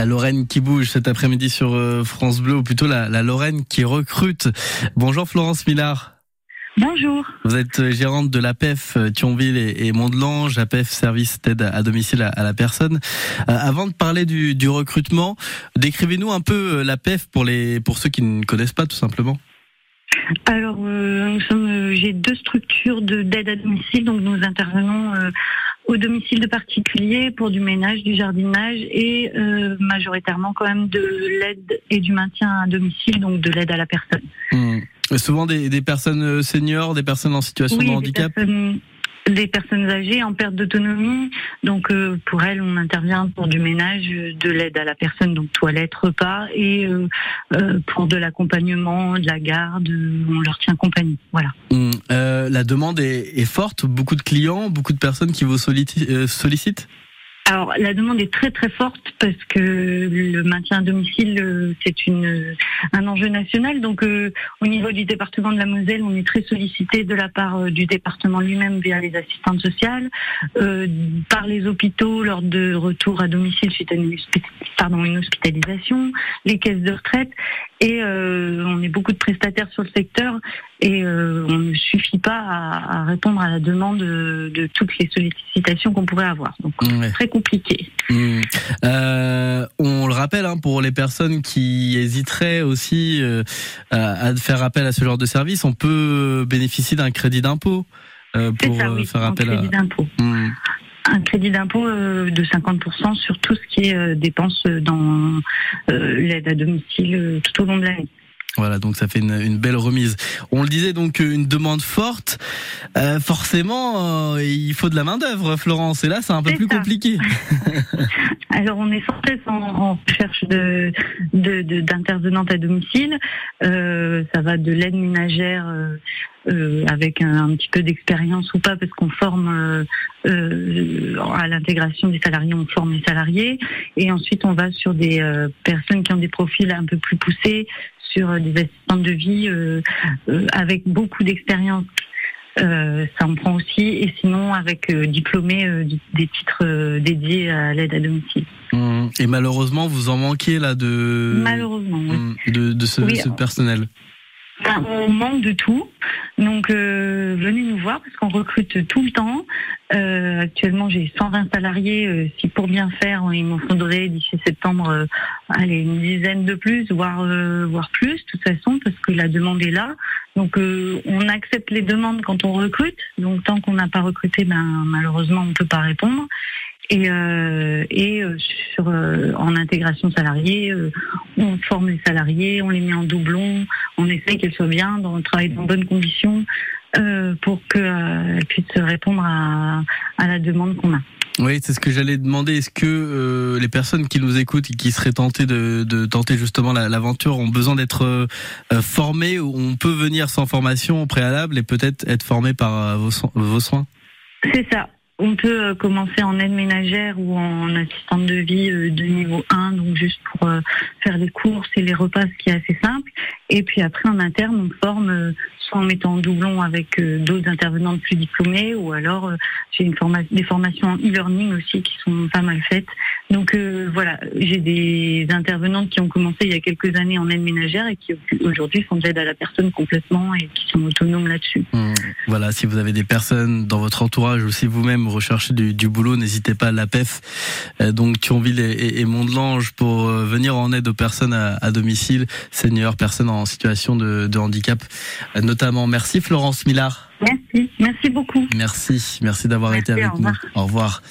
La Lorraine qui bouge cet après-midi sur euh, France Bleu, ou plutôt la, Lorraine qui recrute. Bonjour Florence Millard. Bonjour. Vous êtes euh, gérante de l'APEF euh, Thionville et, Mont-de-Lange, APEF service d'aide à domicile à, la personne. avant de parler du, recrutement, décrivez-nous un peu l'APEF pour les pour ceux qui ne connaissent pas tout simplement. Alors, nous sommes, j'ai deux structures d'aide à domicile, donc nous intervenons au domicile de particuliers pour du ménage, du jardinage et euh, majoritairement quand même de l'aide et du maintien à domicile, donc de l'aide à la personne. Mmh. Souvent des, des, personnes euh, seniors, des personnes en situation de handicap? des personnes âgées en perte d'autonomie. Donc euh, pour elles, on intervient pour du ménage, de l'aide à la personne, donc toilette, repas, et euh, euh, pour de l'accompagnement, de la garde, on leur tient compagnie. Voilà. Hum, la demande est, est, forte, beaucoup de clients, beaucoup de personnes qui vous sollicitent? Alors la demande est très très forte parce que le maintien à domicile euh, c'est une un enjeu national. Donc euh, au niveau du département de la Moselle, on est très sollicité de la part euh, du département lui-même via les assistantes sociales, par les hôpitaux lors de retour à domicile suite à une, pardon, une hospitalisation, les caisses de retraite et on est beaucoup de prestataires sur le secteur et on ne suffit pas à, répondre à la demande de, toutes les sollicitations qu'on pourrait avoir. Donc très compliqué. Mmh. Euh, on le rappelle hein, pour les personnes qui hésiteraient aussi euh, à faire appel à ce genre de service, on peut bénéficier d'un crédit d'impôt euh, pour faire appel à. Mmh. Un crédit d'impôt de 50% sur tout ce qui est dépenses dans l'aide à domicile tout au long de l'année. Voilà, donc ça fait une, belle remise. On le disait donc une demande forte. Euh, forcément, euh, il faut de la main d'œuvre, Florence. Et là, c'est un peu plus compliqué. Alors, on est sans cesse en, recherche de d'intervenantes à domicile. Euh, ça va de l'aide ménagère. Avec un, petit peu d'expérience ou pas, parce qu'on forme à l'intégration des salariés, on forme les salariés, et ensuite on va sur des personnes qui ont des profils un peu plus poussés, sur des assistantes de vie euh, euh, avec beaucoup d'expérience. Euh, ça en prend aussi, et sinon avec diplômés des titres dédiés à l'aide à domicile. Mmh. Et malheureusement, vous en manquez là de malheureusement mmh. de, de ce, ce personnel? on manque de tout. Donc euh, venez nous voir parce qu'on recrute tout le temps. Euh, actuellement j'ai 120 salariés. Euh, si pour bien faire, il m'en faudrait d'ici septembre euh, allez, une dizaine de plus, voire voire plus, de toute façon, parce que la demande est là. Donc on accepte les demandes quand on recrute. Donc tant qu'on n'a pas recruté, ben malheureusement on ne peut pas répondre et, euh, et sur en intégration salariée, on forme les salariés, on les met en doublon, on essaye qu'elles soient bien, dans, le travail dans de bonnes conditions euh, pour qu'elles euh, puissent répondre à, à la demande qu'on a. Oui, c'est ce que j'allais demander. Est-ce que euh, les personnes qui nous écoutent et qui seraient tentées de, de tenter justement l'aventure ont besoin d'être euh, formées ou on peut venir sans formation au préalable et peut-être être formé par vos, vos soins? C'est ça. On peut commencer en aide ménagère ou en assistante de vie de niveau 1, donc juste pour faire les courses et les repas, ce qui est assez simple. Et puis après, en interne, on forme soit en mettant en doublon avec d'autres intervenants plus diplômés, ou alors j'ai une des formations en e-learning aussi qui sont pas mal faites. Donc voilà, j'ai des intervenantes qui ont commencé il y a quelques années en aide ménagère et qui aujourd'hui font de l'aide à la personne complètement et qui sont autonomes là-dessus. Mmh. Voilà, si vous avez des personnes dans votre entourage ou si vous-même rechercher du, du boulot, n'hésitez pas à l'APEF, euh, donc Thionville et, et Mont-de-Lange, pour euh, venir en aide aux personnes à, à domicile, seniors, personnes en situation de, de handicap euh, notamment. Merci Florence Millard. Merci, merci beaucoup. Merci, merci d'avoir été avec nous. Au revoir.